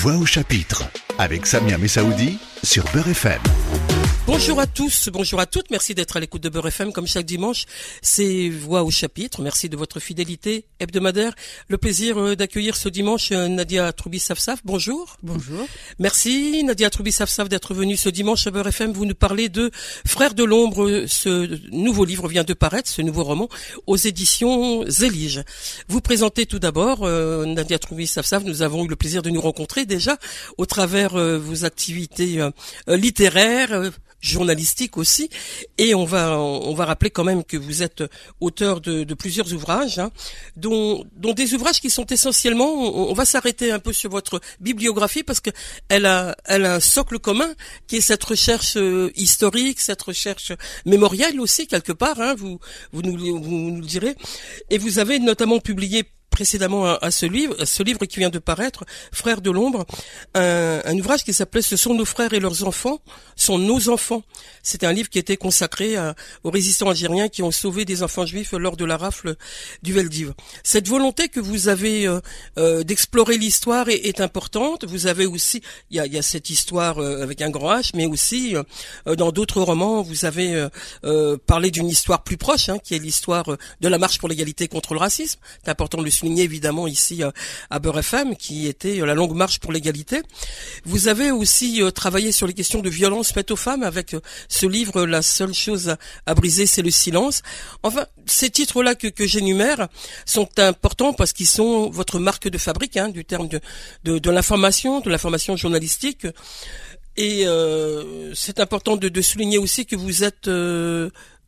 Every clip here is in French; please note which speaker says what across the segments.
Speaker 1: Voix au chapitre avec Samia Messaoudi sur Beurre FM.
Speaker 2: Bonjour à tous, bonjour à toutes, merci d'être à l'écoute de Beurre FM comme chaque dimanche. C'est Voix au chapitre, merci de votre fidélité hebdomadaire. Le plaisir euh, d'accueillir ce dimanche euh, Nadia Troubi-Safsaf, bonjour.
Speaker 3: Bonjour.
Speaker 2: Merci Nadia Troubi-Safsaf d'être venue ce dimanche à Beurre FM. Vous nous parlez de Frères de l'ombre, ce nouveau livre vient de paraître, ce nouveau roman, aux éditions Zélige. Vous présentez tout d'abord, euh, Nadia Troubi-Safsaf, nous avons eu le plaisir de nous rencontrer déjà au travers vos activités littéraires, journalistique aussi. Et on va on va rappeler quand même que vous êtes auteur de, de plusieurs ouvrages, hein, dont, dont des ouvrages qui sont essentiellement. On, va s'arrêter un peu sur votre bibliographie parce que elle a elle a un socle commun qui est cette recherche euh, historique, cette recherche mémorielle aussi quelque part. Hein, vous vous nous, vous nous le direz. Et vous avez notamment publié précédemment à, ce livre, ce livre qui vient de paraître, Frères de l'ombre, un, un, ouvrage qui s'appelait Ce sont nos frères et leurs enfants, sont nos enfants. C'était un livre qui était consacré aux résistants algériens qui ont sauvé des enfants juifs lors de la rafle du Veldiv. Cette volonté que vous avez euh, euh, d'explorer l'histoire est, est, importante. Vous avez aussi, il y a, y a, cette histoire euh, avec un grand H, mais aussi dans d'autres romans, vous avez parlé d'une histoire plus proche, hein, qui est l'histoire de la marche pour l'égalité contre le racisme. C'est important de le évidemment ici euh, à Beurre FM, qui était euh, la longue marche pour l'égalité. Vous avez aussi euh, travaillé sur les questions de violence faites aux femmes avec ce livre La seule chose à briser, c'est le silence. Enfin, ces titres-là que, j'énumère sont importants parce qu'ils sont votre marque de fabrique hein, du terme de, de, l'information, de l'information journalistique. Et c'est important de, souligner aussi que vous êtes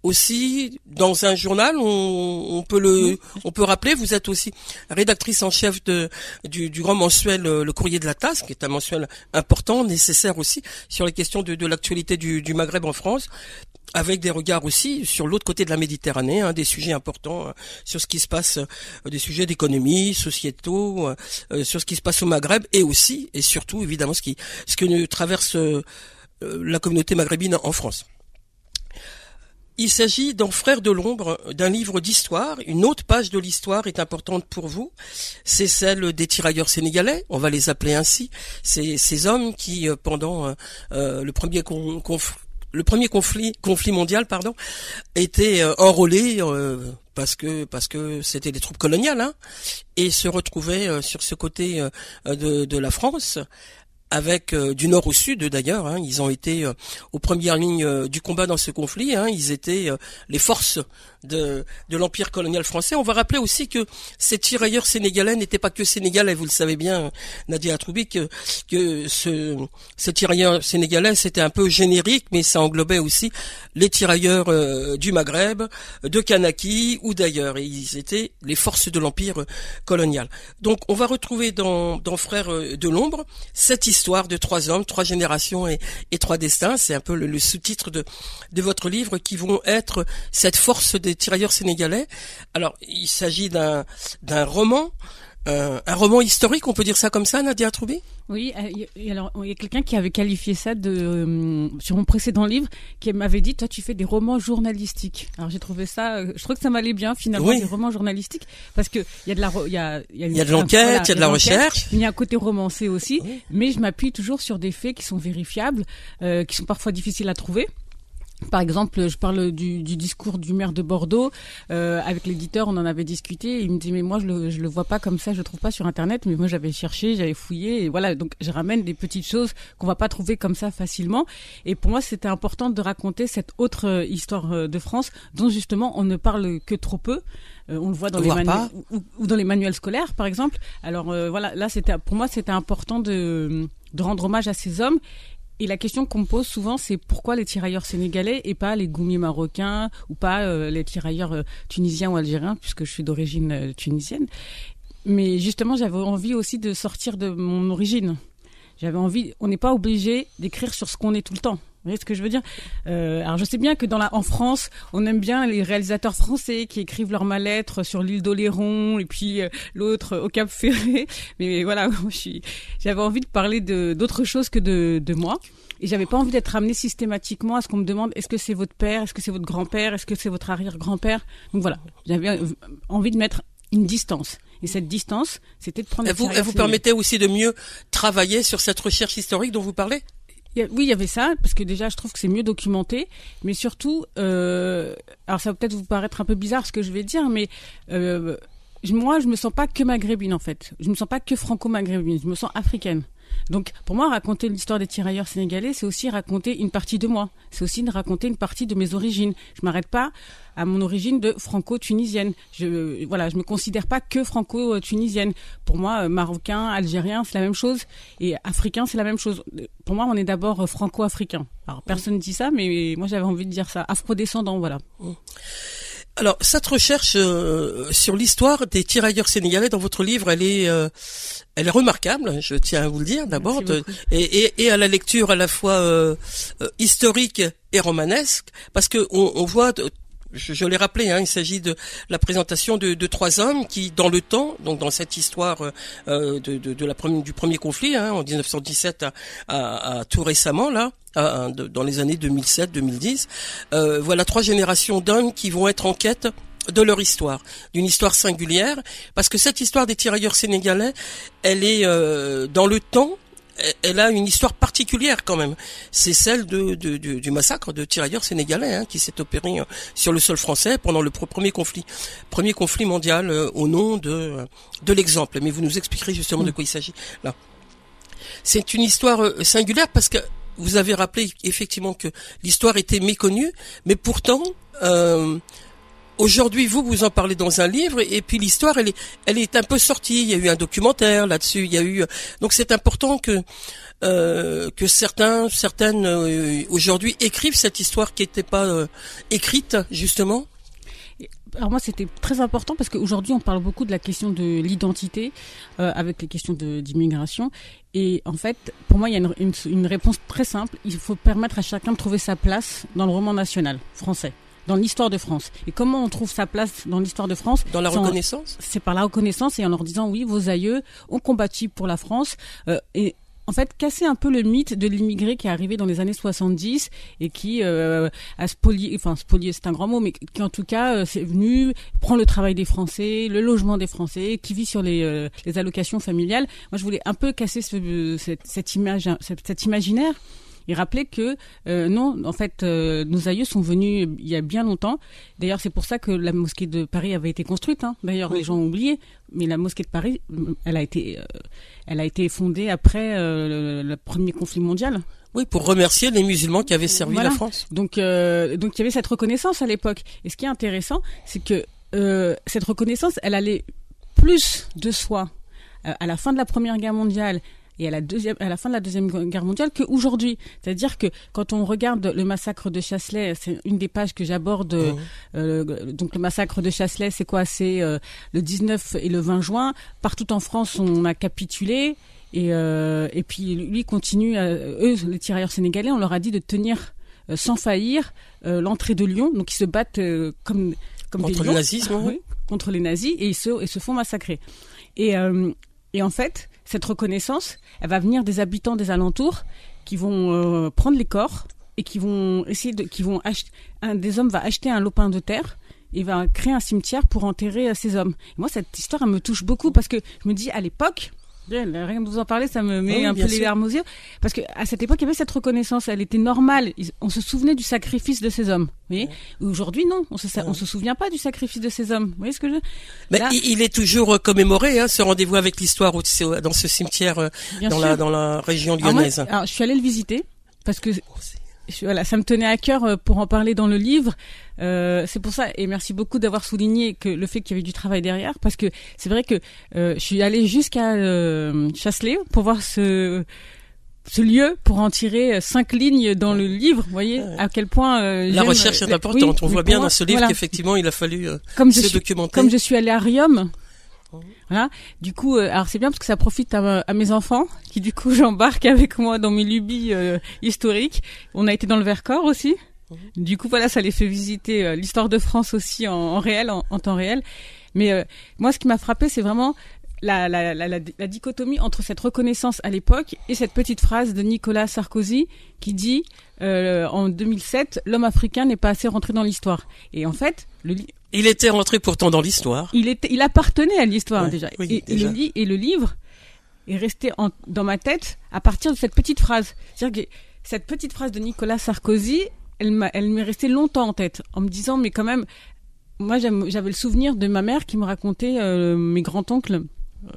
Speaker 2: aussi dans un journal, on, peut le, on peut rappeler, vous êtes aussi rédactrice en chef de du, grand mensuel euh, Le Courrier de la Tasse, qui est un mensuel important, nécessaire aussi sur les questions de, l'actualité du, Maghreb en France avec des regards aussi sur l'autre côté de la Méditerranée, hein, des sujets importants euh, sur ce qui se passe, euh, des sujets d'économie, sociétaux, sur ce qui se passe au Maghreb, et aussi et surtout évidemment ce qui ce que traverse la communauté maghrébine en France. Il s'agit dans Frères de l'ombre d'un livre d'histoire. Une autre page de l'histoire est importante pour vous. C'est celle des tirailleurs sénégalais. On va les appeler ainsi. C'est ces hommes qui, euh, pendant euh, euh, le premier le premier conflit, mondial, pardon, étaient enrôlés parce que parce que c'était des troupes coloniales hein, et se retrouvaient sur ce côté de la France avec euh, du nord au sud d'ailleurs. Hein, ils ont été euh, aux premières lignes euh, du combat dans ce conflit. Hein, ils étaient les forces de, de l'empire colonial français. On va rappeler aussi que ces tirailleurs sénégalais n'étaient pas que sénégalais. Vous le savez bien, Nadia Atroubi, que, que ce, ces tirailleurs sénégalais c'était un peu générique, mais ça englobait aussi les tirailleurs du Maghreb, de Kanaki ou d'ailleurs. Ils étaient les forces de l'empire colonial. Donc on va retrouver dans, dans Frères de l'ombre cette histoire histoire de trois hommes, trois générations et, trois destins. C'est un peu le, sous-titre de, de votre livre qui vont être cette force des tirailleurs sénégalais. Alors, il s'agit d'un roman euh, un roman historique, on peut dire ça comme ça, Nadia Troubi
Speaker 3: Oui, euh, alors il y a quelqu'un qui avait qualifié ça de euh, sur mon précédent livre, qui m'avait dit toi tu fais des romans journalistiques. Alors j'ai trouvé ça, je trouve que ça m'allait bien finalement des romans journalistiques parce que il y a de la il y a
Speaker 2: il y a, de l'enquête, il y a de la recherche,
Speaker 3: il y a un côté romancé aussi, mais je m'appuie toujours sur des faits qui sont vérifiables, qui sont parfois difficiles à trouver. Par exemple, je parle du, du discours du maire de Bordeaux. Euh, avec l'éditeur, on en avait discuté. il me dit mais moi je le, je le vois pas comme ça, je le trouve pas sur internet. Mais moi j'avais cherché, j'avais fouillé et voilà. Donc je ramène des petites choses qu'on va pas trouver comme ça facilement. Et pour moi c'était important de raconter cette autre euh, histoire euh, de France dont justement on ne parle que trop peu. Euh, on le voit dans les manuels ou, dans les manuels scolaires par exemple. Alors voilà, là c'était pour moi c'était important de de rendre hommage à ces hommes et la question qu'on me pose souvent, c'est pourquoi les tirailleurs sénégalais et pas les goumiers marocains ou pas euh, les tirailleurs euh, tunisiens ou algériens, puisque je suis d'origine euh, tunisienne. Mais justement, j'avais envie aussi de sortir de mon origine. J'avais envie, on n'est pas obligé d'écrire sur ce qu'on est tout le temps. Vous voyez ce que je veux dire? Euh, Alors je sais bien que dans la, en France, on aime bien les réalisateurs français qui écrivent leur mal-être sur l'île d'Oléron et puis euh, l'autre au Cap Ferré. Mais voilà, j'avais envie de parler de d'autres choses que de, de moi. Et j'avais pas envie d'être ramenée systématiquement à ce qu'on me demande est-ce que c'est votre père, est-ce que c'est votre grand-père, est-ce que c'est votre arrière-grand-père? Donc voilà, j'avais envie de mettre une distance. Et cette distance, c'était de prendre.
Speaker 2: Elle vous, elle vous permettait aussi de mieux travailler sur cette recherche historique dont vous parlez?
Speaker 3: Oui, il y avait ça, parce que déjà, je trouve que c'est mieux documenté, mais surtout, euh, alors ça va peut-être vous paraître un peu bizarre ce que je vais dire, mais euh, moi, je me sens pas que maghrébine en fait. Je me sens pas que franco-maghrébine. Je me sens africaine. Donc, pour moi, raconter l'histoire des tirailleurs sénégalais, c'est aussi raconter une partie de moi. C'est aussi de raconter une partie de mes origines. Je m'arrête pas à mon origine de franco-tunisienne. Je, voilà, je me considère pas que franco-tunisienne. Pour moi, euh, marocain, algérien, c'est la même chose, et africain, c'est la même chose. Pour moi, on est d'abord euh, franco-africain. Alors, personne ne dit ça, mais moi, j'avais envie de dire ça. Afro-descendant, voilà. Mmh.
Speaker 2: Alors cette recherche euh, sur l'histoire des tirailleurs sénégalais dans votre livre, elle est, euh, elle est remarquable. Je tiens à vous le dire d'abord, et, et, et, à la lecture à la fois euh, historique et romanesque, parce que on, on voit je, l'ai rappelé, hein, il s'agit de la présentation de, trois hommes qui, dans le temps, donc dans cette histoire euh, de, du premier conflit, hein, en 1917 à, tout récemment là, dans les années 2007-2010, euh, voilà trois générations d'hommes qui vont être en quête de leur histoire, d'une histoire singulière, parce que cette histoire des tirailleurs sénégalais, elle est euh, dans le temps elle a une histoire particulière quand même. C'est celle de, du massacre de tirailleurs sénégalais hein, qui s'est opéré euh, sur le sol français pendant le premier conflit, premier conflit mondial euh, au nom de de l'exemple. Mais vous nous expliquerez justement de quoi il s'agit là. C'est une histoire euh, singulière parce que vous avez rappelé effectivement que l'histoire était méconnue, mais pourtant Aujourd'hui, vous, vous en parlez dans un livre, et puis l'histoire, elle est, elle est un peu sortie. Il y a eu un documentaire là-dessus. Il y a eu, donc c'est important que euh, que certains, certaines euh, aujourd'hui écrivent cette histoire qui n'était pas euh, écrite justement.
Speaker 3: Alors moi, c'était très important parce qu'aujourd'hui, on parle beaucoup de la question de l'identité euh, avec les questions d'immigration. Et en fait, pour moi, il y a une, une, une réponse très simple. Il faut permettre à chacun de trouver sa place dans le roman national français dans l'histoire de France. Et comment on trouve sa place dans l'histoire de France
Speaker 2: Dans la reconnaissance
Speaker 3: C'est par la reconnaissance et en leur disant oui, vos aïeux ont combattu pour la France. Euh, et en fait, casser un peu le mythe de l'immigré qui est arrivé dans les années 70 et qui euh, a spolié, enfin spolié c'est un grand mot, mais qui en tout cas euh, c'est venu prendre le travail des Français, le logement des Français, qui vit sur les, euh, les allocations familiales. Moi, je voulais un peu casser ce, cette, cette image, cet imaginaire il rappelait que euh, non, en fait, euh, nos aïeux sont venus il y a bien longtemps. D'ailleurs, c'est pour ça que la mosquée de Paris avait été construite. Hein. D'ailleurs, les gens ont oublié, mais la mosquée de Paris, elle a été, euh, elle a été fondée après le, premier conflit mondial.
Speaker 2: Oui, pour remercier les musulmans qui avaient servi la France.
Speaker 3: Donc, donc il y avait cette reconnaissance à l'époque. Et ce qui est intéressant, c'est que cette reconnaissance, elle allait plus de soi à la fin de la Première Guerre mondiale et à la deuxième, à la fin de la deuxième guerre mondiale qu'aujourd'hui. C'est-à-dire que quand on regarde le massacre de Chasselet, c'est une des pages que j'aborde. Mmh. Euh, donc le massacre de Chasselet, c'est quoi? C'est euh, le 19 et le 20 juin. Partout en France, on a capitulé. Et, euh, et puis lui continue, à, eux, les tirailleurs sénégalais, on leur a dit de tenir euh, sans faillir euh, l'entrée de Lyon. Donc ils se battent comme comme
Speaker 2: contre
Speaker 3: des le
Speaker 2: nazisme, oui.
Speaker 3: contre les nazis et ils se, ils se font massacrer. Et, et en fait, cette reconnaissance, elle va venir des habitants des alentours qui vont euh, prendre les corps et qui vont essayer de, qui vont acheter, un des hommes va acheter un lopin de terre et va créer un cimetière pour enterrer euh, ces hommes. moi, cette histoire, elle me touche beaucoup parce que je me dis, à l'époque, rien de vous en parler, ça me met un peu les larmes aux yeux. Parce que à cette époque, il y avait cette reconnaissance, elle était normale. On se souvenait du sacrifice de ces hommes. Vous voyez Aujourd'hui, non, on se, on se souvient pas du sacrifice de ces hommes. Vous voyez ce que je
Speaker 2: Mais il est toujours euh, commémoré, hein, ce rendez-vous avec l'histoire dans ce cimetière euh, dans la, dans la région lyonnaise.
Speaker 3: Alors, alors, je suis allée le visiter parce que oh, voilà, ça me tenait à cœur euh, pour en parler dans le livre. Euh, c'est pour ça, et merci beaucoup d'avoir souligné que le fait qu'il y avait du travail derrière, parce que c'est vrai que euh, je suis allée jusqu'à euh, Chasselet pour voir ce ce lieu pour en tirer cinq lignes dans le livre. Vous voyez à quel point
Speaker 2: euh, la recherche est importante. On voit bien dans ce livre qu'effectivement il a fallu
Speaker 3: comme
Speaker 2: se
Speaker 3: je
Speaker 2: documenter.
Speaker 3: comme je suis allée à Riom, voilà. Du coup, euh, alors c'est bien parce que ça profite à, mes enfants qui du coup j'embarque avec moi dans mes lubies euh, historiques. On a été dans le Vercors aussi. Du coup, voilà, ça les fait visiter euh, l'histoire de France aussi en, réel, en, temps réel. Mais moi, ce qui m'a frappé, c'est vraiment la, dichotomie entre cette reconnaissance à l'époque et cette petite phrase de Nicolas Sarkozy qui dit en 2007 l'homme africain n'est pas assez rentré dans l'histoire. Et en fait, le,
Speaker 2: Il était rentré pourtant dans l'histoire.
Speaker 3: Il était, il appartenait à l'histoire
Speaker 2: Ouais,
Speaker 3: déjà.
Speaker 2: oui,
Speaker 3: et, le, li- et le livre est resté en- dans ma tête à partir de cette petite phrase. C'est-à-dire que cette petite phrase de Nicolas Sarkozy, elle m'est restée longtemps en tête, en me disant, mais quand même, moi j'avais le souvenir de ma mère qui me racontait euh, mes grands-oncles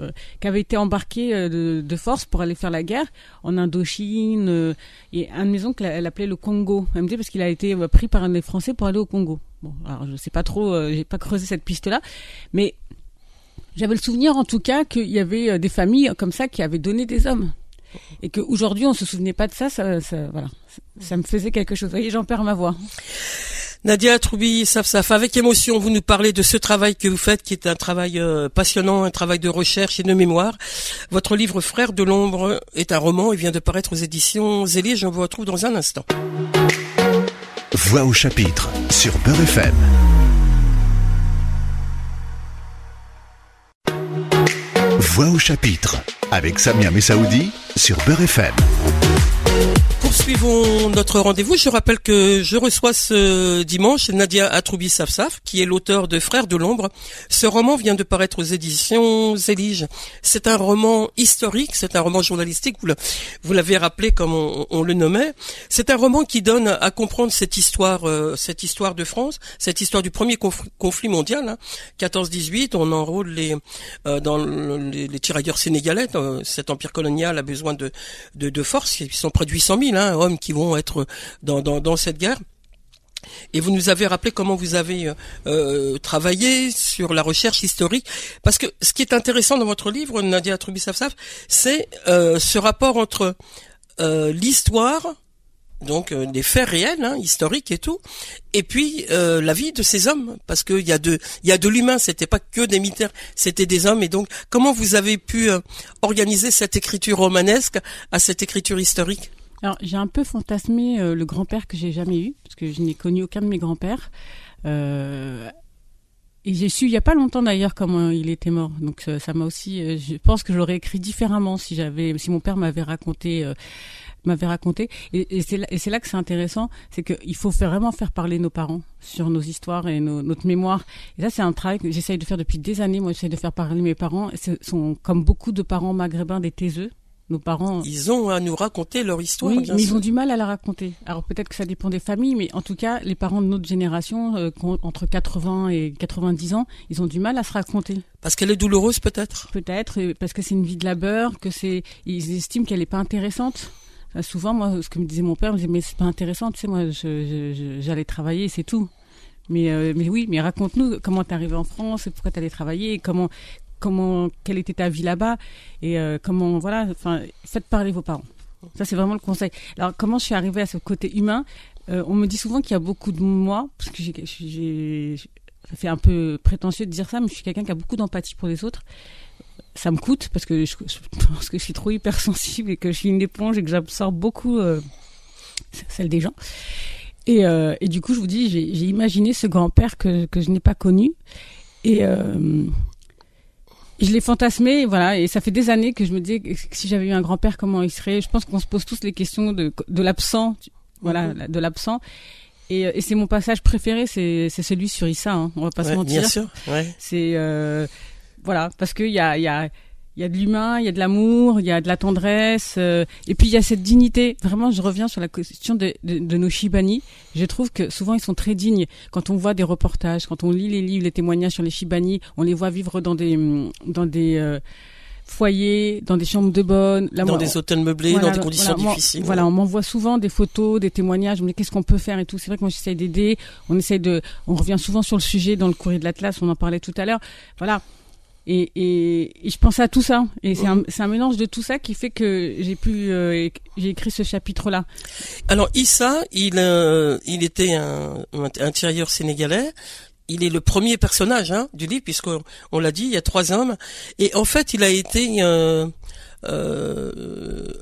Speaker 3: euh, qui avaient été embarqués euh, de, de force pour aller faire la guerre en Indochine. euh, et un de mes oncles, elle appelait le Congo. Elle me dit parce qu'il a été pris par un des Français pour aller au Congo. Bon, alors je sais pas trop, euh, j'ai pas creusé cette piste-là, mais j'avais le souvenir en tout cas qu'il y avait euh, des familles comme ça qui avaient donné des hommes. Et qu'aujourd'hui on se souvenait pas de ça, ça, voilà, ça, me faisait quelque chose. Vous voyez, j'en perds ma voix.
Speaker 2: Nadia Troubi, Saf Saf, avec émotion, vous nous parlez de ce travail que vous faites, qui est un travail euh, passionnant, un travail de recherche et de mémoire. Votre livre Frères de l'ombre est un roman, il vient de paraître aux éditions Zélie, je vous retrouve dans un instant.
Speaker 1: Voix au chapitre sur Beurre FM. Voix au chapitre avec Samia Messaoudi sur Beurre FM.
Speaker 2: Poursuivons notre rendez-vous. Je rappelle que je reçois ce dimanche Nadia Atroubi Safsaf, qui est l'auteur de Frères de l'ombre. Ce roman vient de paraître aux éditions Zélige. C'est un roman historique, c'est un roman journalistique, vous l'avez rappelé comme on, le nommait. C'est un roman qui donne à comprendre cette histoire, euh, cette histoire de France, cette histoire du premier conf- conflit mondial, hein, 14-18. On enrôle les, euh, dans le- les, tirailleurs sénégalais. Cet empire colonial a besoin de, de, de forces. Ils sont près de 800 000 hein, hommes qui vont être dans, cette guerre. Et vous nous avez rappelé comment vous avez euh, euh, travaillé sur la recherche historique, parce que ce qui est intéressant dans votre livre, Nadia Trubisafsaf, c'est euh, ce rapport entre l'histoire, donc des faits réels, hein, historiques et tout, et puis la vie de ces hommes, parce qu'il y a de, il y a de l'humain. C'était pas que des militaires, c'était des hommes. Et donc, comment vous avez pu organiser cette écriture romanesque à cette écriture historique?
Speaker 3: Alors, j'ai un peu fantasmé euh, le grand-père que j'ai jamais eu, parce que je n'ai connu aucun de mes grands-pères. Euh, et j'ai su il y a pas longtemps d'ailleurs comment il était mort. Donc ça m'a aussi, euh, je pense que j'aurais écrit différemment si j'avais, si mon père m'avait raconté, euh, m'avait raconté. Et, et c'est là, que c'est intéressant, c'est qu'il faut vraiment faire parler nos parents sur nos histoires et notre mémoire. Et ça c'est un travail que j'essaye de faire depuis des années. Moi j'essaye de faire parler mes parents. Ce sont comme beaucoup de parents maghrébins des taiseux. Nos parents
Speaker 2: Ils ont à nous raconter leur histoire.
Speaker 3: oui,
Speaker 2: bien
Speaker 3: mais
Speaker 2: sûr.
Speaker 3: ils ont du mal à la raconter. Alors peut-être que ça dépend des familles, mais en tout cas, les parents de notre génération, euh, entre 80 et 90 ans, ils ont du mal à se raconter.
Speaker 2: Parce qu'elle est douloureuse peut-être.
Speaker 3: Peut-être parce que c'est une vie de labeur, que c'est, ils estiment qu'elle est pas intéressante. Euh, souvent, moi, ce que me disait mon père, me disait mais c'est pas intéressant, tu sais, moi, j'allais travailler, c'est tout. Mais, euh, mais oui, mais raconte-nous comment t'es arrivé en France, et pourquoi t'allais travailler, et comment, comment, quelle était ta vie là-bas, et euh, comment, voilà, enfin, faites parler vos parents. Ça, c'est vraiment le conseil. Alors, comment je suis arrivée à ce côté humain Euh, On me dit souvent qu'il y a beaucoup de moi, parce que j'ai, ça fait un peu prétentieux de dire ça, mais je suis quelqu'un qui a beaucoup d'empathie pour les autres. Ça me coûte parce que je, pense que je suis trop hypersensible et que je suis une éponge et que j'absorbe beaucoup euh, celle des gens. Et, et du coup, je vous dis, j'ai, imaginé ce grand-père que, que je n'ai pas connu. Et je l'ai fantasmé, voilà, et ça fait des années que je me disais que si j'avais eu un grand-père, comment il serait? Je pense qu'on se pose tous les questions de, de l'absent, voilà,
Speaker 2: Mhm.
Speaker 3: de l'absent. Et, et c'est mon passage préféré, c'est, c'est celui sur Issa, hein, on va pas se
Speaker 2: Ouais,
Speaker 3: mentir.
Speaker 2: bien sûr. Ouais.
Speaker 3: C'est euh, voilà parce qu'il y a il y a il y a de l'humain, il y a de l'amour, il y a de la tendresse, euh, et puis il y a cette dignité. Vraiment, je reviens sur la question de, de, de nos Shibani. Je trouve que souvent ils sont très dignes. Quand on voit des reportages, quand on lit les livres, les témoignages sur les Shibani, on les voit vivre dans des dans des euh, foyers, dans des chambres de bonne, Là,
Speaker 2: Dans
Speaker 3: moi,
Speaker 2: des hôtels meublés,
Speaker 3: voilà,
Speaker 2: dans des conditions
Speaker 3: voilà, moi-
Speaker 2: difficiles.
Speaker 3: Voilà, on m'envoie souvent des photos, des témoignages. Dit qu'est-ce qu'on peut faire et tout. C'est vrai que moi j'essaye d'aider. On essaye de, on revient souvent sur le sujet dans le courrier de l'Atlas. On en parlait tout à l'heure. Voilà. Et, et, et je pensais à tout ça. Et c'est un, un mélange de tout ça qui fait que j'ai pu, euh, j'ai écrit ce chapitre-là.
Speaker 2: Alors Issa, il euh, il était un, un, tirailleur sénégalais. Il est le premier personnage hein, du livre puisqu'on on l'a dit, il y a trois hommes. Et en fait, il a été euh,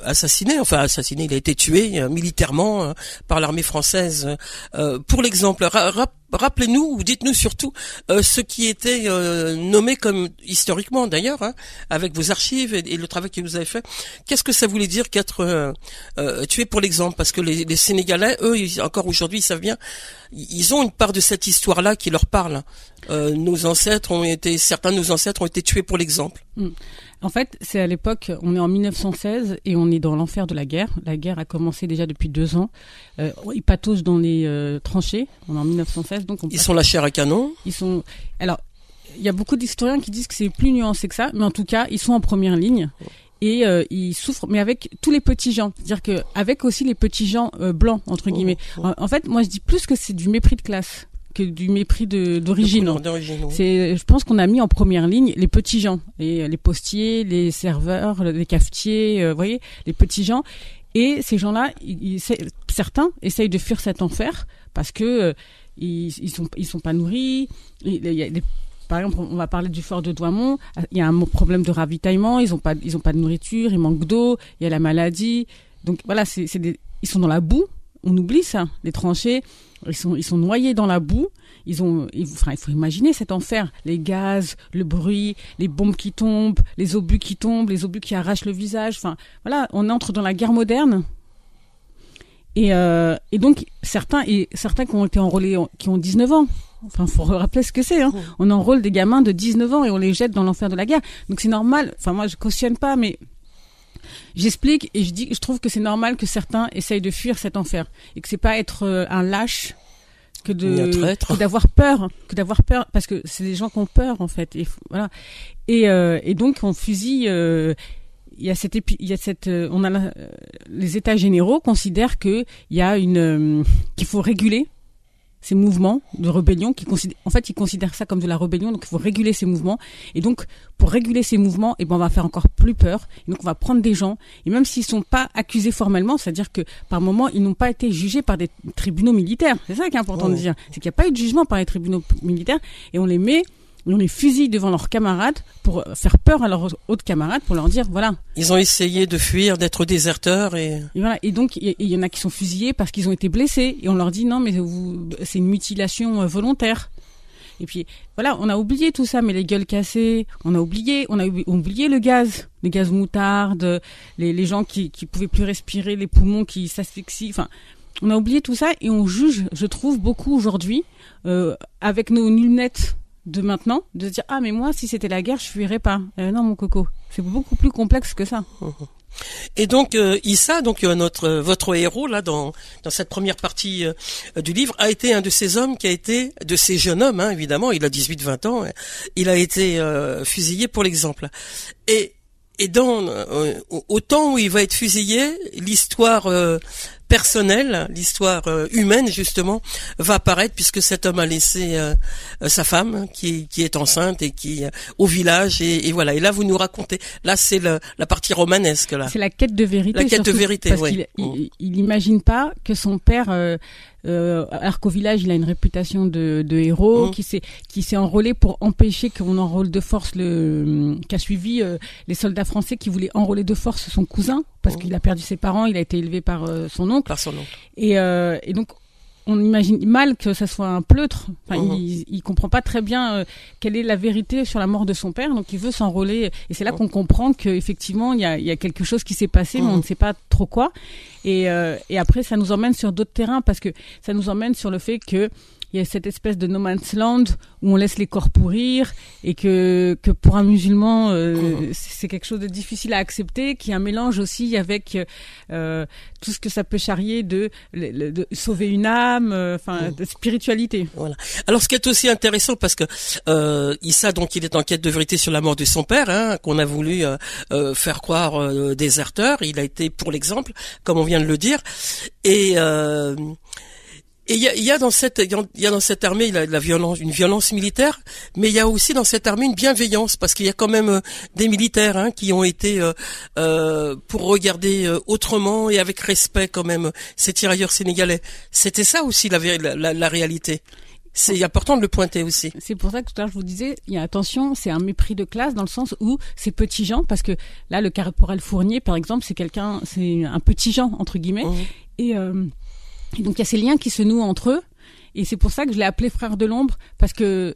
Speaker 2: assassiné, enfin assassiné, il a été tué militairement par l'armée française. pour l'exemple, rappelez-nous ou dites-nous surtout ce qui était nommé comme historiquement d'ailleurs, hein, avec vos archives et, le travail que vous avez fait. Qu'est-ce que ça voulait dire qu'être tué pour l'exemple? Parce que les, les Sénégalais, eux, encore aujourd'hui, ils savent bien, ils ont une part de cette histoire-là qui leur parle. Euh, nos ancêtres ont été, certains de nos ancêtres ont été tués pour l'exemple.
Speaker 3: Mm. En fait, c'est à l'époque, on est en 1916 et on est dans l'enfer de la guerre. La guerre a commencé déjà depuis deux ans. Euh, ils patauchent dans les euh, tranchées. On est en 1916, donc
Speaker 2: ils sont la chair à canon.
Speaker 3: Ils sont. Alors, il y a beaucoup d'historiens qui disent que c'est plus nuancé que ça, mais en tout cas, ils sont en première ligne et euh, ils souffrent mais avec tous les petits gens c'est-à-dire que avec aussi les petits gens euh, blancs entre guillemets oh, oh. En, fait moi je dis plus que c'est du mépris de classe que du mépris d'origine. C'est, je pense qu'on a mis en première ligne les petits gens, les, les postiers, les serveurs, les cafetiers, euh, vous voyez, les petits gens. Et ces gens-là, ils, certains essayent de fuir cet enfer parce que ils, ils sont ils sont pas nourris. Il y a des par exemple, on va parler du fort de Douaumont. Il y a un problème de ravitaillement. Ils n'ont pas, ils ont pas de nourriture. Il manque d'eau. Il y a la maladie. Donc voilà, c'est, ils sont dans la boue. On oublie ça. Les tranchées, ils sont, ils sont noyés dans la boue. Ils ont, enfin, il faut imaginer cet enfer. Les gaz, le bruit, les bombes qui tombent, les obus qui tombent, les obus qui arrachent le visage. Enfin, voilà, on entre dans la guerre moderne. Et, euh, et donc certains, et certains qui ont été enrôlés, qui ont 19 ans. Enfin, faut rappeler ce que c'est. Hein. On enrôle des gamins de 19 ans et on les jette dans l'enfer de la guerre. Donc c'est normal. Enfin, moi, je cautionne pas, mais j'explique et je dis, je trouve que c'est normal que certains essayent de fuir cet enfer et que c'est pas être euh, un lâche que de d'avoir peur, que d'avoir peur, parce que c'est des gens qui ont peur en fait. Et voilà. Et, euh, et donc on fusille. Euh, il y a cette il y a cette on a les états généraux considèrent que il y a une qu'il faut réguler ces mouvements de rébellion qui considèrent, en fait, ils considèrent ça comme de la rébellion, donc il faut réguler ces mouvements. Et donc, pour réguler ces mouvements, et eh ben, on va faire encore plus peur. Et donc, on va prendre des gens, et même s'ils sont pas accusés formellement, c'est-à-dire que par moment, ils n'ont pas été jugés par des tribunaux militaires. C'est ça qui est important de dire. C'est qu'il n'y a pas eu de jugement par les tribunaux militaires, et on les met on les fusille devant leurs camarades pour faire peur à leurs autres camarades, pour leur dire voilà.
Speaker 2: Ils ont essayé de fuir, d'être déserteurs et.
Speaker 3: et voilà. Et donc il y, en a qui sont fusillés parce qu'ils ont été blessés et on leur dit non mais c'est une mutilation euh, volontaire. Et puis voilà, on a oublié tout ça, mais les gueules cassées, on a oublié, on a oublié le gaz, le gaz moutarde, les, les gens qui qui pouvaient plus respirer, les poumons qui s'asphyxient. Enfin, on a oublié tout ça et on juge, je trouve, beaucoup aujourd'hui euh, avec nos lunettes de maintenant, de dire ah mais moi si c'était la guerre je fuirais pas. Euh, non mon coco, c'est beaucoup plus complexe que ça.
Speaker 2: Et donc euh, Issa, donc euh, notre votre héros là dans dans cette première partie du livre a été un de ces hommes qui a été de ces jeunes hommes hein, évidemment, il a 18 20 ans, hein. il a été fusillé pour l'exemple. Et et dans au temps où il va être fusillé, l'histoire personnelle, l'histoire euh, humaine justement, va apparaître puisque cet homme a laissé euh, euh, sa femme qui, qui est enceinte et qui au village et, voilà. Et là vous nous racontez. Là c'est la partie romanesque là.
Speaker 3: C'est la quête de vérité.
Speaker 2: La quête de vérité.
Speaker 3: Parce qu'il il, il, imagine pas que son père euh, qu'au village, il a une réputation de, de héros, mmh. qui s'est qui s'est enrôlé pour empêcher qu'on enrôle de force le qui a suivi euh, les soldats français qui voulaient enrôler de force son cousin parce mmh. qu'il a perdu ses parents, il a été élevé par euh, son oncle.
Speaker 2: Par son oncle.
Speaker 3: Et, et donc on imagine mal que ça soit un pleutre. Enfin, mmh. il, il comprend pas très bien quelle est la vérité sur la mort de son père, donc il veut s'enrôler. Et c'est là qu'on comprend qu'effectivement, il y a, il y a quelque chose qui s'est passé, mais on ne sait pas trop quoi. Et, euh, et après, ça nous emmène sur d'autres terrains parce que ça nous emmène sur le fait que il y a cette espèce de no man's land où on laisse les corps pourrir et que que pour un musulman euh, c'est quelque chose de difficile à accepter qui est un mélange aussi avec euh, tout ce que ça peut charrier de, de, sauver une âme euh, enfin mmh. de spiritualité.
Speaker 2: Voilà. Alors ce qui est aussi intéressant parce que euh, Issa donc il est en quête de vérité sur la mort de son père hein, qu'on a voulu euh, faire croire déserteur. Il a été pour l'exemple comme on vient de le dire. Et et il y a, y a, dans cette il y a dans cette armée la, la violence une violence militaire, mais il y a aussi dans cette armée une bienveillance parce qu'il y a quand même euh, des militaires hein, qui ont été euh, euh, pour regarder euh, autrement et avec respect quand même ces tirailleurs sénégalais. C'était ça aussi la, la, la réalité. C'est important de le pointer aussi.
Speaker 3: C'est pour ça que tout à l'heure je vous disais, il y a attention, c'est un mépris de classe dans le sens où ces petits gens, parce que là le caporal Fournier par exemple, c'est quelqu'un, c'est un petit gens entre guillemets,
Speaker 2: Mhm.
Speaker 3: et, euh, et donc il y a ces liens qui se nouent entre eux, et c'est pour ça que je l'ai appelé frère de l'ombre parce que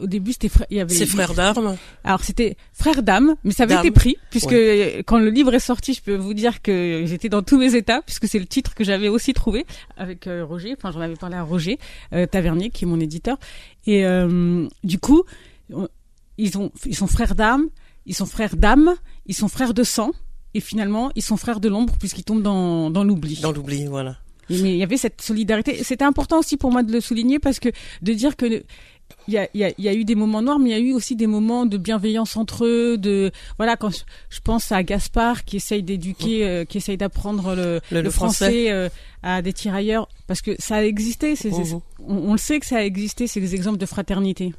Speaker 3: au début c'était frère, il y avait
Speaker 2: Ses frères d'armes.
Speaker 3: Alors c'était frère d'âme, mais ça avait été pris puisque quand le livre est sorti, je peux vous dire que j'étais dans tous mes états puisque c'est le titre que j'avais aussi trouvé avec euh, Roger. Enfin, j'en avais parlé à Roger euh, Tavernier qui est mon éditeur. Et euh, du coup, ils ont ils sont frères d'âme, ils sont frères d'âme, ils sont frères de sang. Et finalement, ils sont frères de l'ombre puisqu'ils tombent dans, dans l'oubli.
Speaker 2: Dans l'oubli, voilà.
Speaker 3: Mais il y avait cette solidarité. C'était important aussi pour moi de le souligner parce que de dire que il y a, il y, a, il y a eu des moments noirs, mais il y a eu aussi des moments de bienveillance entre eux. De voilà, quand je, je pense à Gaspard qui essaye d'éduquer, euh, qui essaye d'apprendre le,
Speaker 2: Le- le
Speaker 3: français, euh, à des tirailleurs, parce que ça a existé.
Speaker 2: Mhm.
Speaker 3: on, on le sait que ça a existé. C'est des exemples de fraternité.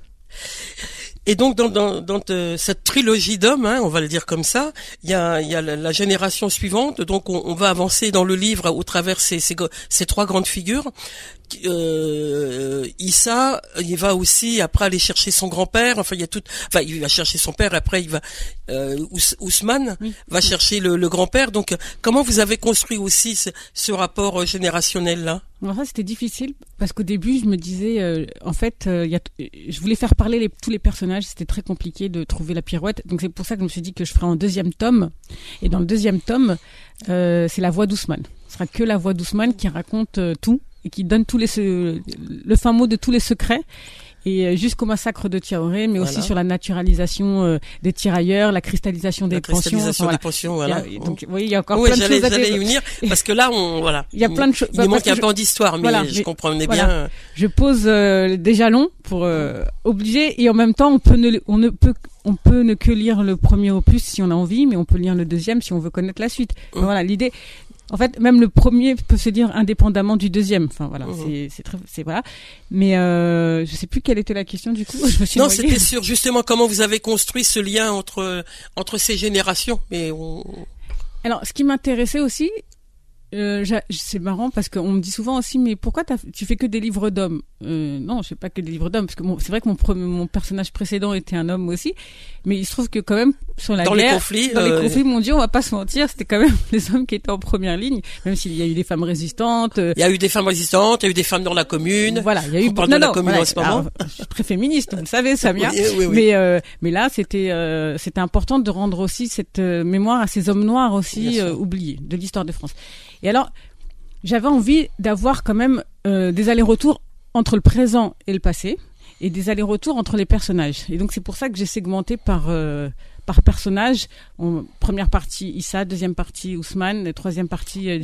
Speaker 2: Et donc dans, euh, cette trilogie d'hommes, hein, on va le dire comme ça, il y a, la, génération suivante. Donc on, va avancer dans le livre au travers ces, ces trois grandes figures. Euh, Issa, il va aussi après aller chercher son grand-père. Enfin il y a tout. Enfin il va chercher son père. Après il va euh, Ous- Ousmane
Speaker 3: Oui.
Speaker 2: va chercher le, le grand-père. Donc comment vous avez construit aussi ce, ce rapport euh, générationnel là
Speaker 3: Alors ça c'était difficile parce qu'au début je me disais euh, en fait euh, y a je voulais faire parler les- tous les personnages c'était très compliqué de trouver la pirouette donc c'est pour ça que je me suis dit que je ferais un deuxième tome et dans le deuxième tome c'est la voix d'Ousmane ce sera que la voix d'Ousmane qui raconte tout et qui donne tous les se- le fin mot de tous les secrets et euh, jusqu'au massacre de Tiaoré mais
Speaker 2: Voilà.
Speaker 3: aussi sur la naturalisation euh, des tirailleurs la cristallisation des
Speaker 2: La
Speaker 3: pensions
Speaker 2: cristallisation
Speaker 3: enfin,
Speaker 2: des pensions, voilà.
Speaker 3: Il y a- donc vous voyez il y a encore
Speaker 2: Oui,
Speaker 3: plein de choses à
Speaker 2: j'allais y
Speaker 3: dire.
Speaker 2: venir parce que là, on voilà.
Speaker 3: Il y a plein de choses-
Speaker 2: Il
Speaker 3: bah,
Speaker 2: manque un peu d'histoire, mais
Speaker 3: Voilà,
Speaker 2: je
Speaker 3: mais-
Speaker 2: comprenais
Speaker 3: voilà.
Speaker 2: bien.
Speaker 3: je pose euh, des jalons pour euh, obliger et en même temps on peut ne on ne peut on peut ne que lire le premier opus si on a envie mais on peut lire le deuxième si on veut connaître la suite
Speaker 2: Mhm.
Speaker 3: voilà l'idée en fait même le premier peut se lire indépendamment du deuxième. Enfin voilà c'est c'est très c'est voilà. Mais euh, je sais plus quelle était la question du coup. Je me suis
Speaker 2: Non, c'était sur justement comment vous avez construit ce lien entre entre ces générations. Mais on...
Speaker 3: Alors, ce qui m'intéressait aussi, euh, c'est marrant parce qu'on me dit souvent aussi, mais pourquoi tu fais que des livres d'hommes? Euh, Non, je fais pas que des livres d'hommes parce que c'est vrai que mon, mon personnage précédent était un homme aussi, mais il se trouve que quand même sur la
Speaker 2: dans les
Speaker 3: guerre,
Speaker 2: conflits,
Speaker 3: dans
Speaker 2: euh,
Speaker 3: les conflits mondiaux, on va pas se mentir, c'était quand même les hommes qui étaient en première ligne, même s'il y a eu des femmes résistantes. euh,
Speaker 2: il y a eu des femmes résistantes, il y a eu des femmes dans la commune.
Speaker 3: voilà, il y a eu
Speaker 2: On parle
Speaker 3: non,
Speaker 2: de la
Speaker 3: non,
Speaker 2: commune
Speaker 3: voilà,
Speaker 2: en ce moment.
Speaker 3: alors, je suis très féministe, vous le savez, Samia.
Speaker 2: Oui, oui, oui.
Speaker 3: Mais euh, mais là, c'était euh, c'était important de rendre aussi cette mémoire à ces hommes noirs aussi euh, oubliés de l'histoire de France. Et alors, j'avais envie d'avoir quand même euh, des allers-retours entre le présent et le passé et des allers-retours entre les personnages. Et donc c'est pour ça que j'ai segmenté par euh, par personnage. Première partie Issa, deuxième partie Ousmane, et troisième partie euh.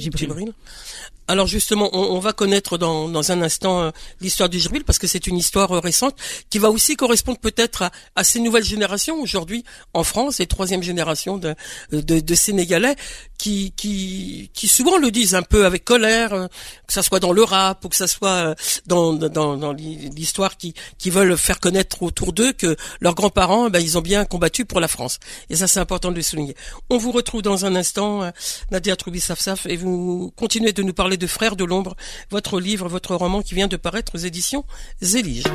Speaker 2: Alors justement, on, on va connaître dans, dans un instant euh, l'histoire du Djibril parce que c'est une histoire euh, récente qui va aussi correspondre peut-être à, à ces nouvelles générations aujourd'hui en France, les troisième génération de, de, de Sénégalais qui, qui, qui souvent le disent un peu avec colère, euh, que ça soit dans le rap ou que ça soit dans, dans, dans l'histoire qui, qui veulent faire connaître autour d'eux que leurs grands-parents, ben, ils ont bien combattu pour la France. Et ça, c'est important de le souligner. On vous retrouve dans un instant, Nadia Troubi-Safsaf, et vous continuez de nous parler de Frères de l'ombre, votre livre, votre roman qui vient de paraître aux éditions Zélige.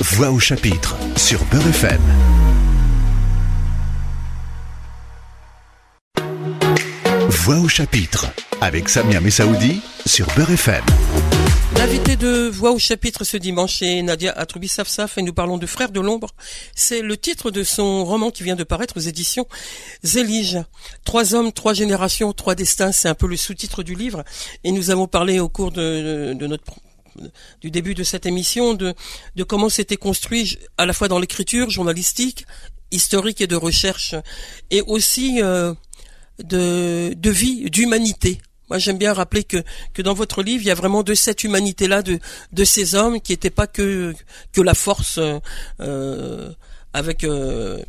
Speaker 1: Voix au chapitre sur Beurre FM. Voix au chapitre avec Samia Messaoudi sur Beurre FM.
Speaker 2: L'invité de Voix au chapitre ce dimanche est Nadia Atroubi Safsaf et nous parlons de Frères de l'ombre. C'est le titre de son roman qui vient de paraître aux éditions Zélige. Trois hommes, trois générations, trois destins, c'est un peu le sous-titre du livre. Et nous avons parlé au cours de, de notre du début de cette émission de, de comment c'était construit à la fois dans l'écriture journalistique, historique et de recherche, et aussi euh, de, de vie, d'humanité. Moi, j'aime bien rappeler que, que dans votre livre, il y a vraiment de cette humanité-là, de, de ces hommes qui n'étaient pas que, que la force euh, avec euh,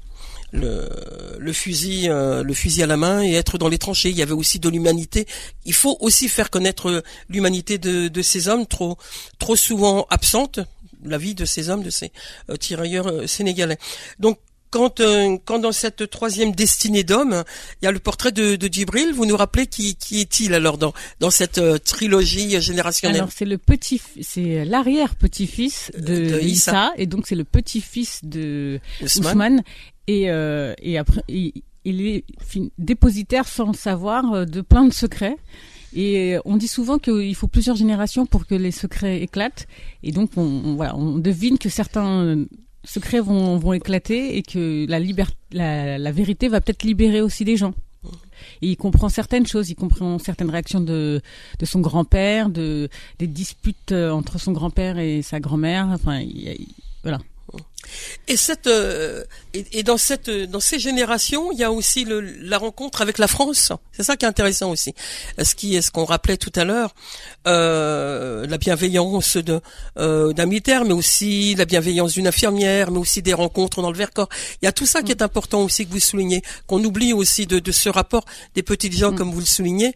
Speaker 2: le, le fusil, euh, le fusil à la main et être dans les tranchées. Il y avait aussi de l'humanité. Il faut aussi faire connaître l'humanité de, de ces hommes trop, trop souvent absentes, la vie de ces hommes, de ces euh, tirailleurs euh, sénégalais. Donc, quand, euh, quand dans cette troisième destinée d'homme, il y a le portrait de, de Djibril, vous nous rappelez qui, qui est-il alors dans, dans cette euh, trilogie générationnelle
Speaker 3: Alors c'est le petit, c'est l'arrière petit-fils de, Issa. et donc c'est le petit-fils de Ousmane, et, euh, et après il, il est dépositaire sans le savoir de plein de secrets. Et on dit souvent qu'il faut plusieurs générations pour que les secrets éclatent. Et donc, on, voilà, on devine que certains secrets vont, vont éclater et que la, la, la vérité va peut-être libérer aussi des gens. Et il comprend certaines choses, il comprend certaines réactions de, de son grand-père, de, des disputes euh, entre son grand-père et sa grand-mère. Enfin, il, voilà.
Speaker 2: Et cette euh, et, dans cette dans ces générations, il y a aussi le, la rencontre avec la France. C'est ça qui est intéressant aussi. Ce qui est ce qu'on rappelait tout à l'heure, euh, la bienveillance de euh, d'un militaire, mais aussi la bienveillance d'une infirmière, mais aussi des rencontres dans le Vercors. Il y a tout ça qui est important aussi que vous soulignez, qu'on oublie aussi de, de ce rapport des petites gens, mm. comme vous le soulignez,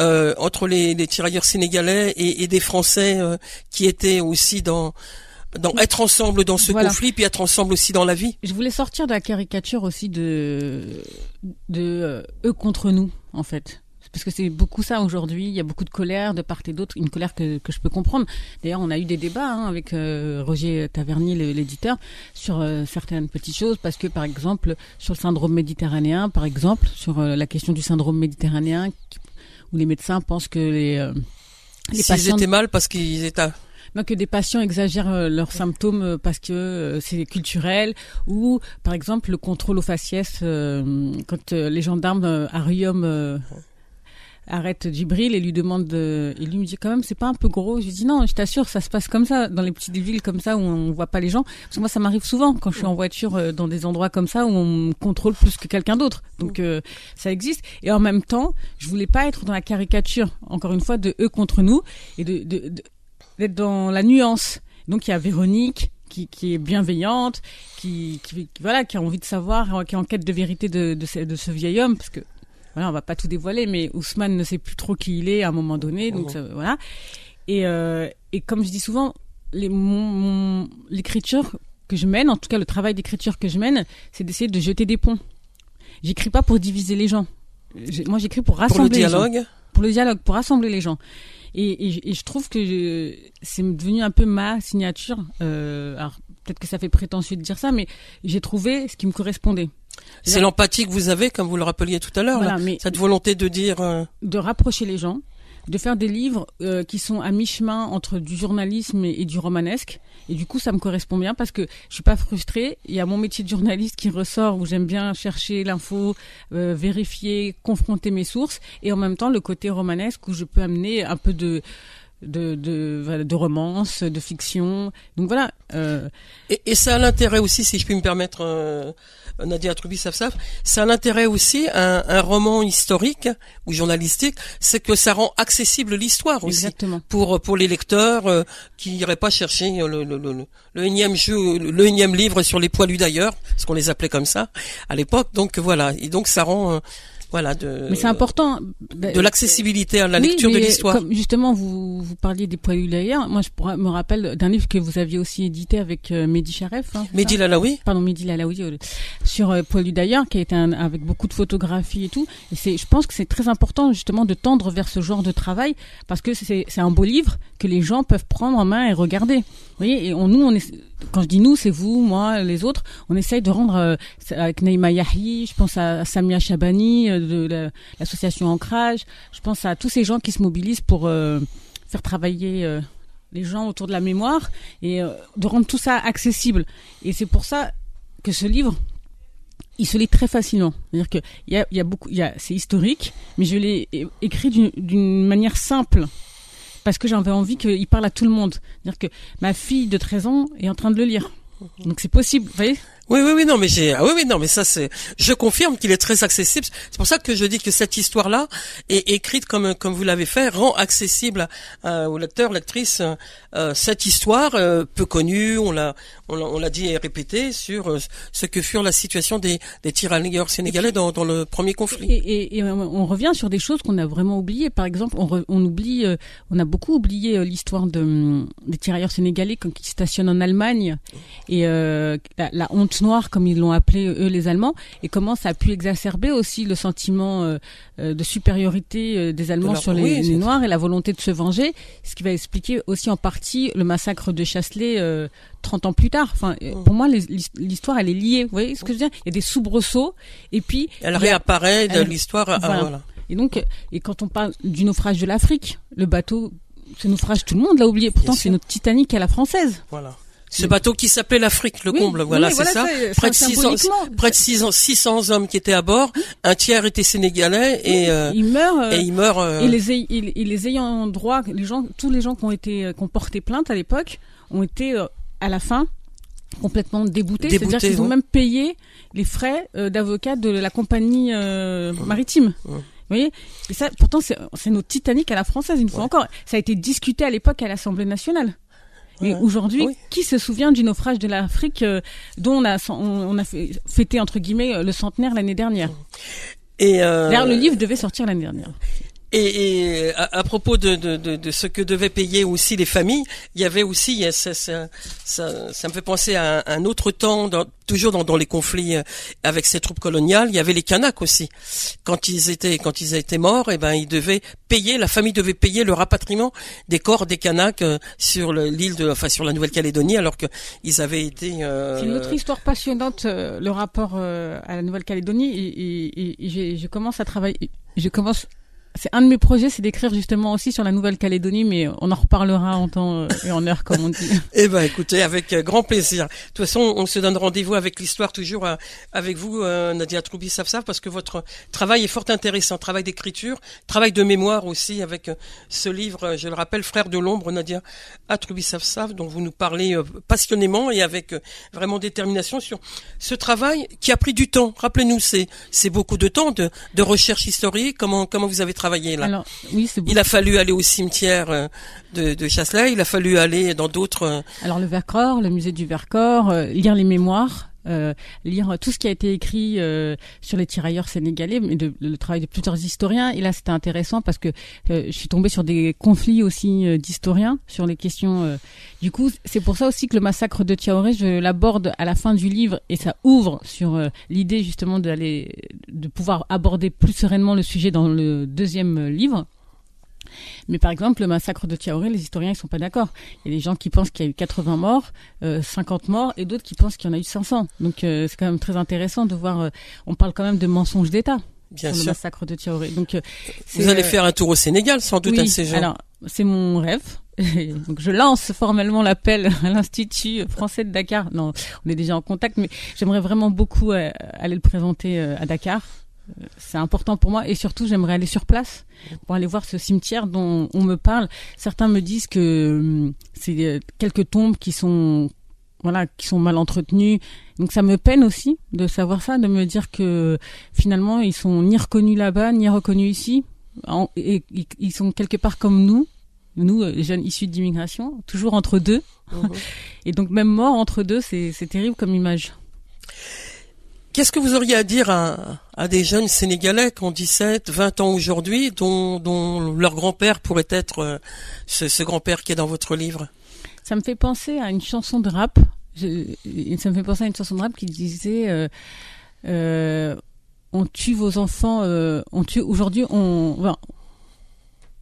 Speaker 2: euh, entre les, les tirailleurs sénégalais et, et des Français euh, qui étaient aussi dans dans être ensemble dans ce conflit, puis être ensemble aussi dans la vie.
Speaker 3: Je voulais sortir de la caricature aussi de de euh, eux contre nous, en fait. Parce que c'est beaucoup ça aujourd'hui. Il y a beaucoup de colère de part et d'autre, une colère que, que je peux comprendre. D'ailleurs, on a eu des débats hein, avec euh, Roger Tavernier, l'éditeur, sur euh, certaines petites choses. Parce que, par exemple, sur le syndrome méditerranéen, par exemple, sur la question du syndrome méditerranéen, où les médecins pensent que les
Speaker 2: les patients étaient mal parce qu'ils étaient
Speaker 3: que des patients exagèrent euh, leurs symptômes euh, parce que euh, c'est culturel, ou par exemple le contrôle aux faciès, quand les gendarmes à Riom arrêtent Djibril et lui demandent, et lui me dit quand même c'est pas un peu gros. Je lui dis non, je t'assure, ça se passe comme ça dans les petites villes comme ça où on voit pas les gens. Parce que moi ça m'arrive souvent quand je suis en voiture dans des endroits comme ça où on contrôle plus que quelqu'un d'autre. Donc ça existe. Et en même temps, je voulais pas être dans la caricature, encore une fois, de eux contre nous et de d'être dans la nuance. Donc il y a Véronique qui, qui est bienveillante, qui, qui, voilà, qui a envie de savoir, qui est en quête de vérité de, de, ce, de ce vieil homme, parce que voilà, on va pas tout dévoiler, mais Ousmane ne sait plus trop qui il est à un moment donné, donc ça, voilà. Et, euh, et comme je dis souvent, l'écriture que je mène, en tout cas le travail d'écriture que je mène, c'est d'essayer de jeter des ponts. J'écris pas pour diviser les gens. moi, j'écris pour rassembler
Speaker 2: pour le dialogue.
Speaker 3: les gens. Pour le dialogue, pour rassembler les gens. Et, et, je trouve que c'est devenu un peu ma signature. Euh, alors peut-être que ça fait prétentieux de dire ça, mais j'ai trouvé ce qui me correspondait.
Speaker 2: C'est l'empathie que vous avez, comme vous le rappeliez tout à l'heure, cette volonté de dire... Euh,
Speaker 3: de rapprocher les gens, de faire des livres euh, qui sont à mi-chemin entre du journalisme et, du romanesque. Et du coup, ça me correspond bien parce que je suis pas frustrée. Il y a mon métier de journaliste qui ressort où j'aime bien chercher l'info, euh, vérifier, confronter mes sources, et en même temps le côté romanesque où je peux amener un peu de de, de, de romance, de fiction. Donc voilà.
Speaker 2: Euh... Et, et, ça a l'intérêt aussi, si je puis me permettre, euh, Nadia Truby-Safsaf, ça a l'intérêt aussi, un, un, roman historique ou journalistique, c'est que ça rend accessible l'histoire aussi.
Speaker 3: Exactement.
Speaker 2: Pour, pour les lecteurs euh, qui n'iraient pas chercher le, le, le, le, énième jeu, le énième livre sur les poilus d'ailleurs, ce qu'on les appelait comme ça à l'époque. Donc voilà. Et donc ça rend... Voilà de
Speaker 3: mais c'est important
Speaker 2: de l'accessibilité à la lecture de l'histoire.
Speaker 3: justement vous vous parliez des poilus d'ailleurs moi je me rappelle d'un livre que vous aviez aussi édité avec euh, Mehdi Charef
Speaker 2: hein, Mehdi Lalaoui.
Speaker 3: Pardon Mehdi Lalaoui euh, sur euh, poilus d'ailleurs qui a été un, avec beaucoup de photographies et tout. Et c'est je pense que c'est très important justement de tendre vers ce genre de travail parce que c'est c'est un beau livre que les gens peuvent prendre en main et regarder. Vous voyez et on, nous on est quand je dis nous, c'est vous, moi, les autres, on essaye de rendre, euh, avec Neima Yahi, je pense à, Samia Chabani euh, de l'association Ancrage, je pense à tous ces gens qui se mobilisent pour euh, faire travailler les gens autour de la mémoire et de rendre tout ça accessible. Et c'est pour ça que ce livre, il se lit très facilement. C'est-à-dire que c'est historique, mais je l'ai écrit d'une manière simple parce que j'avais envie qu'il parle à tout le monde. C'est-à-dire que ma fille de 13 ans est en train de le lire. Donc c'est possible, vous voyez?
Speaker 2: Oui, oui, oui, non, mais j'ai, ah oui, oui, non, mais ça, c'est, je confirme qu'il est très accessible. C'est pour ça que je dis que cette histoire-là est écrite comme, comme vous l'avez fait, rend accessible euh, aux lecteurs, lectrices, euh, cette histoire euh, peu connue, on l'a, on l'a dit et répété sur euh, ce que furent la situation des, des tirailleurs sénégalais dans, dans le premier conflit.
Speaker 3: Et, et, on revient sur des choses qu'on a vraiment oubliées. Par exemple, on, on oublie, on a beaucoup oublié l'histoire de, des tirailleurs sénégalais ils stationnent en Allemagne et la, la honte lutte noire, comme ils l'ont appelé eux les Allemands, et comment ça a pu exacerber aussi le sentiment euh, euh, de supériorité des Allemands sur les, les Noirs et la volonté de se venger, ce qui va expliquer aussi en partie le massacre de Chasselet 30 ans plus tard. Enfin, mm. pour moi, l'histoire, elle est liée. Vous voyez ce que je veux dire? Il y a des soubresauts, et puis...
Speaker 2: Elle réapparaît de l'histoire.
Speaker 3: Voilà. Et donc, et quand on parle du naufrage de l'Afrique, le bateau, ce naufrage, tout le monde l'a oublié. Pourtant, c'est notre Titanic à la française.
Speaker 2: Voilà. Ce bateau qui s'appelait l'Afrique, le comble, voilà, c'est ça. Près de 600, près de 600, 600 hommes qui étaient à bord, un tiers était sénégalais et
Speaker 3: euh, il meurt.
Speaker 2: et il meurt. Euh,
Speaker 3: et les, et, les ayant droit, les gens, tous les gens qui ont été, qui ont porté plainte à l'époque, ont été euh, à la fin complètement déboutés. C'est-à-dire qu'ils ont même payé les frais d'avocat de la compagnie maritime. Vous voyez? Et ça, pourtant, c'est notre Titanic à la française, une fois encore. Ça a été discuté à l'époque à l'Assemblée nationale. Mais aujourd'hui, qui se souvient du naufrage de l'Afrique euh, dont on a, on, a fêté, entre guillemets, euh, le centenaire l'année dernière? Et euh... D'ailleurs, le livre devait sortir l'année dernière.
Speaker 2: Et, et à, propos de, de, de, de, ce que devaient payer aussi les familles, il y avait aussi, ça, ça, ça, ça me fait penser à un, autre temps, dans, toujours dans, dans, les conflits euh, avec ces troupes coloniales, il y avait les Kanaks aussi. Quand ils étaient, quand ils étaient morts, et eh ben ils devaient payer, la famille devait payer le rapatriement des corps des Kanaks euh, sur l'île de, enfin sur la Nouvelle-Calédonie, alors que ils avaient été.
Speaker 3: Euh... C'est une autre histoire passionnante, euh, le rapport à la Nouvelle-Calédonie, et, et, et je commence à travailler, je commence c'est un de mes projets, c'est d'écrire justement aussi sur la Nouvelle-Calédonie, mais on en reparlera en temps euh, et en heure, comme on dit.
Speaker 2: eh ben, écoutez, avec euh, grand plaisir. De toute façon, on se donne rendez-vous avec l'histoire toujours euh, avec vous, Nadia Troubi parce que votre travail est fort intéressant, travail d'écriture, travail de mémoire aussi, avec ce livre, je le rappelle, Frère de l'ombre, Nadia Safsaf, dont vous nous parlez passionnément et avec vraiment détermination sur ce travail qui a pris du temps. Rappelez-nous, c'est c'est beaucoup de temps de, de recherche historique. Comment comment vous avez là.
Speaker 3: oui,
Speaker 2: il a fallu aller au cimetière euh, de, de il a fallu aller dans d'autres. Euh,
Speaker 3: Alors le Vercors, le musée du Vercors, euh, lire les mémoires. Lire tout ce qui a été écrit sur les tirailleurs sénégalais, mais de, le travail de plusieurs historiens. Et là, c'était intéressant parce que je suis tombée sur des conflits aussi d'historiens sur les questions. du coup, c'est pour ça aussi que le massacre de Tiaoré, je l'aborde à la fin du livre et ça ouvre sur l'idée justement d'aller, de pouvoir aborder plus sereinement le sujet dans le deuxième livre. Mais par exemple, le massacre de Tiaoré, les historiens ils sont pas d'accord. Il y a des gens qui pensent qu'il y a eu 80 morts, euh, 50 morts, et d'autres qui pensent qu'il y en a eu 500. Donc euh, c'est quand même très intéressant de voir. Euh, on parle quand même de mensonges d'État. sur le massacre de Tiaoré. Donc, euh,
Speaker 2: vous allez faire un tour au Sénégal, sans doute,
Speaker 3: à
Speaker 2: ces gens.
Speaker 3: Alors, c'est mon rêve. Donc, je lance formellement l'appel à l'Institut français de Dakar. Non, on est déjà en contact, mais j'aimerais vraiment beaucoup aller le présenter à Dakar c'est important pour moi et surtout j'aimerais aller sur place pour aller voir ce cimetière dont on me parle. Certains me disent que hum, c'est euh, quelques tombes qui sont voilà qui sont mal entretenues. Donc ça me peine aussi de savoir ça, de me dire que finalement ils sont ni reconnus là-bas ni reconnus ici. et, ils sont quelque part comme nous, nous euh, jeunes issus d'immigration, toujours entre deux. Mhm. Et donc même mort entre deux, c'est terrible comme image.
Speaker 2: Qu'est-ce que vous auriez à dire à, des jeunes Sénégalais qui ont 17, 20 ans aujourd'hui, dont, leur grand-père pourrait être euh, ce, grand-père qui est dans votre livre?
Speaker 3: Ça me fait penser à une chanson de rap. ça me fait penser à une chanson de rap qui disait euh, euh, On tue vos enfants, on tue aujourd'hui, on,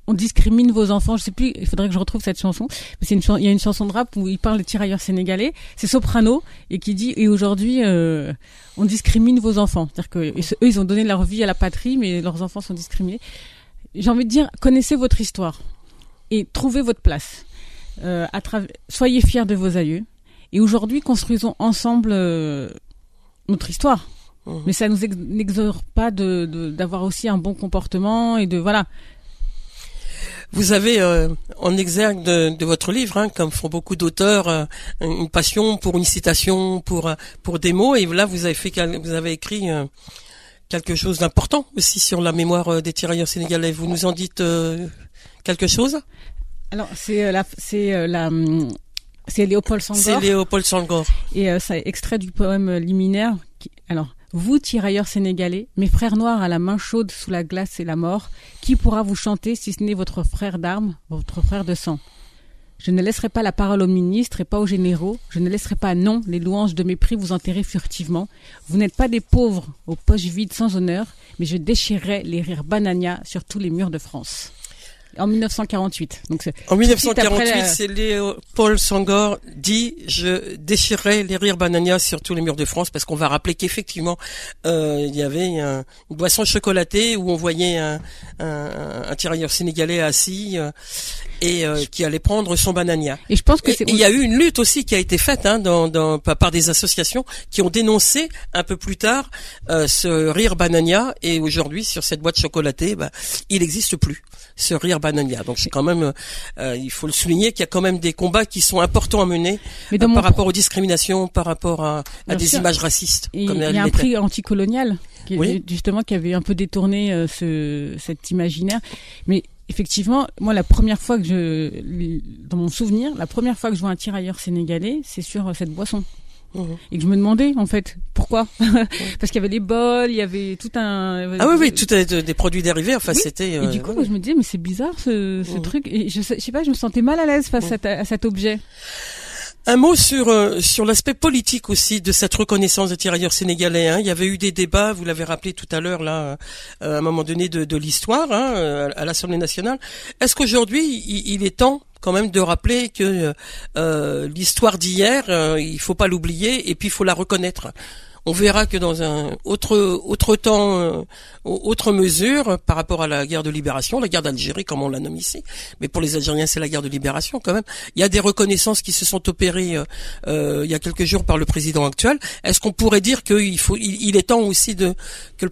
Speaker 3: on discrimine vos enfants. Je sais plus, il faudrait que je retrouve cette chanson. Mais c'est une il y a une chanson de rap où il parle des tirailleurs sénégalais. C'est Soprano et qui dit et aujourd'hui euh, on discrimine vos enfants. C'est-à-dire que eux ils ont donné leur vie à la patrie, mais leurs enfants sont discriminés. J'ai envie de dire connaissez votre histoire et trouvez votre place. Euh, à soyez fiers de vos aïeux et aujourd'hui construisons ensemble euh, notre histoire. Mmh. Mais ça nous n'exore pas de d'avoir aussi un bon comportement et de voilà
Speaker 2: vous avez euh, en exergue de, de, votre livre, hein, comme font beaucoup d'auteurs, euh, une passion pour une citation, pour euh, pour des mots, et là vous avez fait, vous avez écrit quelque chose d'important aussi sur la mémoire des tirailleurs sénégalais. Vous nous en dites quelque chose?
Speaker 3: Alors c'est la c'est la c'est Léopold Sangor.
Speaker 2: C'est Léopold Sangor.
Speaker 3: Et c'est extrait du poème liminaire. Qui, alors vous, tirailleurs sénégalais, mes frères noirs à la main chaude sous la glace et la mort, qui pourra vous chanter si ce n'est votre frère d'armes, votre frère de sang? Je ne laisserai pas la parole aux ministres et pas aux généraux. Je ne laisserai pas, non, les louanges de mépris vous enterrer furtivement. Vous n'êtes pas des pauvres aux poches vides sans honneur, mais je déchirerai les rires banania sur tous les murs de France. En 1948. Donc
Speaker 2: en 1948, c'est Léopold Sangor dit je déchirerai les rires banania sur tous les murs de France parce qu'on va rappeler qu'effectivement euh, il y avait une boisson chocolatée où on voyait un, un, un tirailleur sénégalais assis euh, et euh, qui allait prendre son banania.
Speaker 3: Et je pense que
Speaker 2: il y a eu une lutte aussi qui a été faite hein, dans, dans, par des associations qui ont dénoncé un peu plus tard euh, ce rire banania et aujourd'hui sur cette boîte chocolatée, bah, il n'existe plus ce rire banania. Donc c'est quand même, euh, il faut le souligner qu'il y a quand même des combats qui sont importants à mener par rapport aux discriminations, par rapport à, à des images racistes.
Speaker 3: il y a un prix anticolonial qui justement qui avait un peu détourné ce, cet imaginaire, mais effectivement, moi, la première fois que je, dans mon souvenir, la première fois que je vois un tirailleur sénégalais, c'est sur euh, cette boisson. Mmh. Et que je me demandais en fait pourquoi parce qu'il y avait des bols, il y avait tout un
Speaker 2: ah oui oui tout des produits dérivés enfin c'était
Speaker 3: et du euh, coup je me disais mais c'est bizarre ce, ce mmh. truc et je, je sais pas je me sentais mal à l'aise face mmh. à, cet objet
Speaker 2: un mot sur euh, sur l'aspect politique aussi de cette reconnaissance des tirailleurs sénégalais. Hein. Il y avait eu des débats, vous l'avez rappelé tout à l'heure là, euh, à un moment donné de, de l'histoire hein, euh, à l'Assemblée nationale. Est-ce qu'aujourd'hui il, est temps quand même de rappeler que l'histoire d'hier, il faut pas l'oublier et puis il faut la reconnaître on verra que dans un autre autre temps, euh, autre mesure par rapport à la guerre de libération, la guerre d'Algérie comme on la nomme ici, mais pour les Algériens c'est la guerre de libération quand même. Il y a des reconnaissances qui se sont opérées euh, euh il y a quelques jours par le président actuel. Est-ce qu'on pourrait dire qu'il faut, il, est temps aussi de que le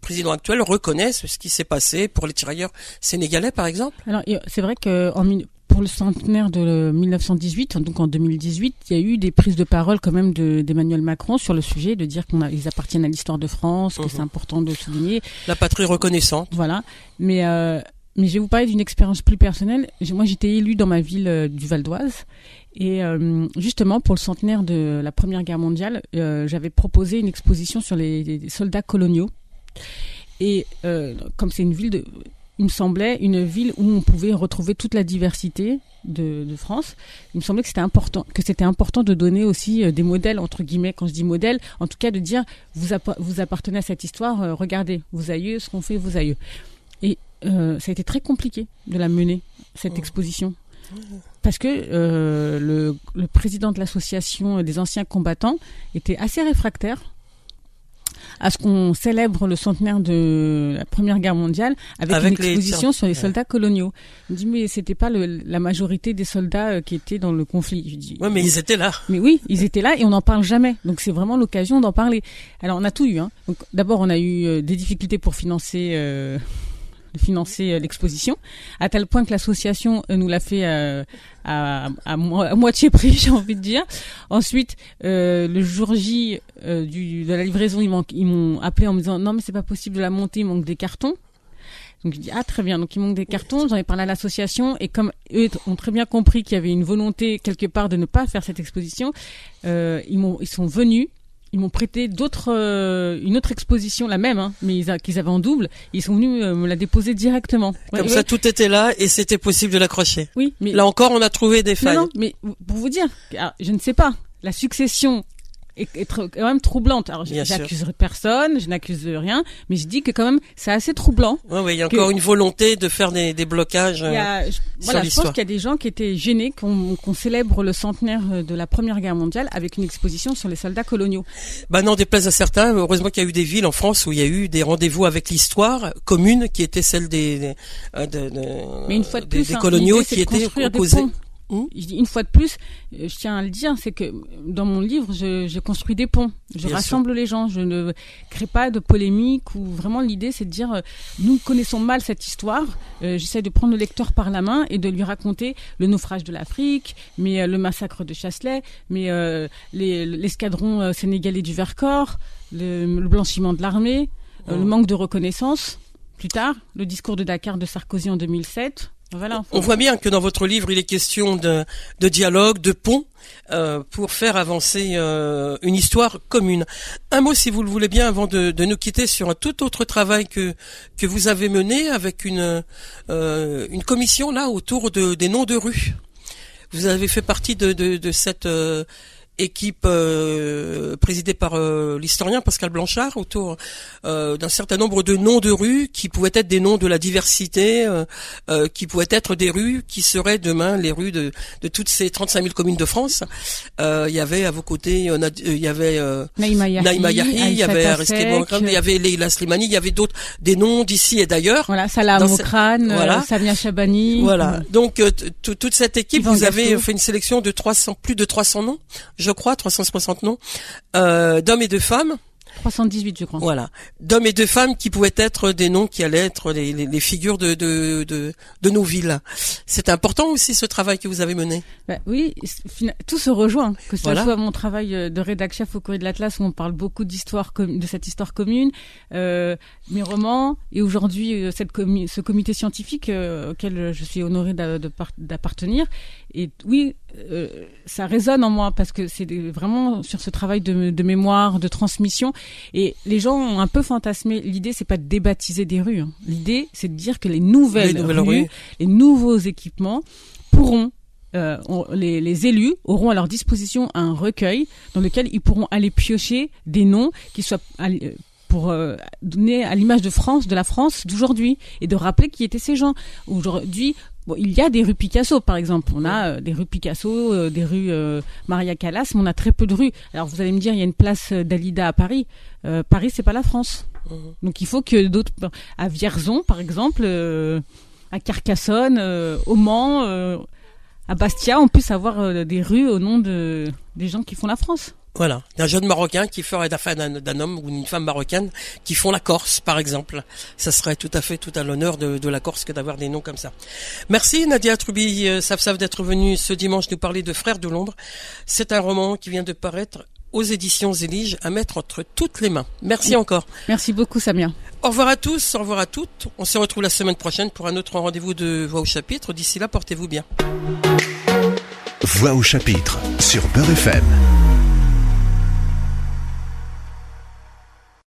Speaker 2: président actuel reconnaisse ce qui s'est passé pour les tirailleurs sénégalais, par exemple?
Speaker 3: Alors, c'est vrai que en, pour le centenaire de 1918, donc en 2018, il y a eu des prises de parole quand même d'Emmanuel Macron sur le sujet, de dire qu'ils appartiennent à l'histoire de France, que c'est mhm. important de souligner.
Speaker 2: La patrie reconnaissante.
Speaker 3: Voilà. Mais euh, mais je vais vous parler d'une expérience plus personnelle. Moi, j'étais élue dans ma ville euh, du Val d'Oise. Et euh, justement, pour le centenaire de la Première Guerre mondiale, j'avais proposé une exposition sur les, les soldats coloniaux. Et comme c'est une ville de, il me semblait une ville où on pouvait retrouver toute la diversité de, de France. Il me semblait que c'était important, que c'était important de donner aussi euh, des modèles entre guillemets. Quand je dis modèle, en tout cas de dire vous, vous appartenez à cette histoire. Euh, regardez vos aïeux, ce qu'ont fait vos aïeux. Et euh, ça a été très compliqué de la mener cette mmh. exposition parce que euh, le, le président de l'association des anciens combattants était assez réfractaire à ce qu'on célèbre le centenaire de la Première Guerre mondiale avec, une exposition sur les soldats coloniaux. Je me dis mais c'était pas le, la majorité des soldats euh, qui étaient dans le conflit. Je dis,
Speaker 2: ouais, mais ils étaient là.
Speaker 3: Mais oui, ils étaient là et on n'en parle jamais. Donc c'est vraiment l'occasion d'en parler. Alors on a tout eu. Hein. D'abord on a eu euh, des difficultés pour financer. Euh, de financer euh, l'exposition, à tel point que l'association euh, nous l'a fait euh, à, à, moitié prix, j'ai envie de dire. Ensuite, le jour J de la livraison, ils m'ont appelé en me disant non mais c'est pas possible de la monter, il manque des cartons. Donc je dis ah très bien, donc il manque des cartons. J'en ai parlé à l'association et comme eux ont très bien compris qu'il y avait une volonté quelque part de ne pas faire cette exposition, euh, ils ils sont venus ils m'ont prêté d'autres, euh, une autre exposition, la même, hein, mais qu'ils avaient en double. Ils sont venus euh, me la déposer directement.
Speaker 2: Comme ça, tout était là et c'était possible de l'accrocher.
Speaker 3: Oui,
Speaker 2: mais là encore, on a trouvé des failles. Non,
Speaker 3: mais pour vous dire, je ne sais pas. La succession est, quand même troublante. Alors, j'accuserai personne, je n'accuse rien, mais je dis que quand même, c'est assez troublant.
Speaker 2: Oui, oui, il y a encore une volonté de faire des, des blocages. Il y
Speaker 3: a, euh, voilà, je pense qu'il y a des gens qui étaient gênés qu'on célèbre le centenaire euh, de la Première Guerre mondiale avec une exposition sur les soldats coloniaux.
Speaker 2: Bah non, déplaise à certains. Heureusement qu'il y a eu des villes en France où il y a eu des rendez-vous avec l'histoire commune qui était celle des, des, euh,
Speaker 3: mais une fois de plus, des,
Speaker 2: hein, coloniaux qui étaient opposés.
Speaker 3: Je dis une fois de plus, euh, je tiens à le dire, c'est que dans mon livre, je, je construis des ponts, je rassemble les gens, je ne crée pas de polémique ou vraiment l'idée, c'est de dire euh, nous connaissons mal cette histoire. Euh, J'essaie de prendre le lecteur par la main et de lui raconter le naufrage de l'Afrique, mais euh, le massacre de Chasselet, mais l'escadron sénégalais du Vercors, le, le blanchiment de l'armée, le mmh. manque de reconnaissance. Plus tard, le discours de Dakar de Sarkozy en 2007,
Speaker 2: on voit bien que dans votre livre, il est question de, dialogue, de pont, euh, pour faire avancer euh, une histoire commune. Un mot, si vous le voulez bien, avant de, nous quitter sur un tout autre travail que que vous avez mené avec une euh, une commission là autour de, des noms de rues. Vous avez fait partie de, de, cette équipe euh, présidée par euh, l'historien Pascal Blanchard autour euh, d'un certain nombre de noms de rues qui pouvaient être des noms de la diversité, qui pouvaient être des rues qui seraient demain les rues de, de toutes ces 35 000 communes de France. Il y avait à vos côtés, il y avait
Speaker 3: Naïma
Speaker 2: Yahi, il y avait il y avait Leila Slimani, il y avait d'autres des noms d'ici et d'ailleurs.
Speaker 3: Voilà, Salah Mokrane, voilà. Samia Chabani.
Speaker 2: Voilà. Donc toute cette équipe, vous avez fait une sélection de 300 plus de 300 noms je crois, 360 noms, euh, d'hommes et de femmes
Speaker 3: 318, je crois.
Speaker 2: Voilà, d'hommes et de femmes qui pouvaient être des noms qui allaient être les, les, les figures de, de, de, de, nos villes. C'est important aussi ce travail que vous avez mené.
Speaker 3: Bah, oui, tout se rejoint. Que ce soit mon travail euh, de rédac chef au Courrier de l'Atlas où on parle beaucoup d'histoire de cette histoire commune, euh, mes romans et aujourd'hui ce comité scientifique euh, auquel je suis honorée d'appartenir. Et oui, euh, ça résonne en moi parce que c'est vraiment sur ce travail de, de, mémoire, de transmission. Et les gens ont un peu fantasmé. L'idée, c'est pas de débaptiser des rues. Hein. L'idée, c'est de dire que les nouvelles, rues, les nouveaux équipements pourront euh, les, les, élus auront à leur disposition un recueil dans lequel ils pourront aller piocher des noms qui soient euh, pour euh, donner à l'image de France, de la France d'aujourd'hui, et de rappeler qui étaient ces gens. Aujourd'hui, Bon, il y a des rues Picasso, par exemple. On a euh, des rues Picasso, euh, des rues euh, Maria Callas, mais on a très peu de rues. Alors vous allez me dire, il y a une place d'Alida à Paris. Paris, c'est pas la France. Mhm. Donc il faut que d'autres, à Vierzon, par exemple, à Carcassonne, au Mans, à Bastia, on puisse avoir des rues au nom de des gens qui font la France.
Speaker 2: Voilà, d'un jeune Marocain qui ferait la d'un homme ou d'une femme marocaine qui font la Corse, par exemple. Ça serait tout à fait tout à l'honneur de, la Corse que d'avoir des noms comme ça. Merci Nadia Troubi, euh, d'être venue ce dimanche nous parler de Frères de Londres. C'est un roman qui vient de paraître aux éditions Élige à mettre entre toutes les mains. Merci encore.
Speaker 3: Merci beaucoup Samia.
Speaker 2: Au revoir à tous, au revoir à toutes. On se retrouve la semaine prochaine pour un autre rendez-vous de Voix au chapitre. D'ici là, portez-vous bien.
Speaker 1: Voix au chapitre sur Beurre FM.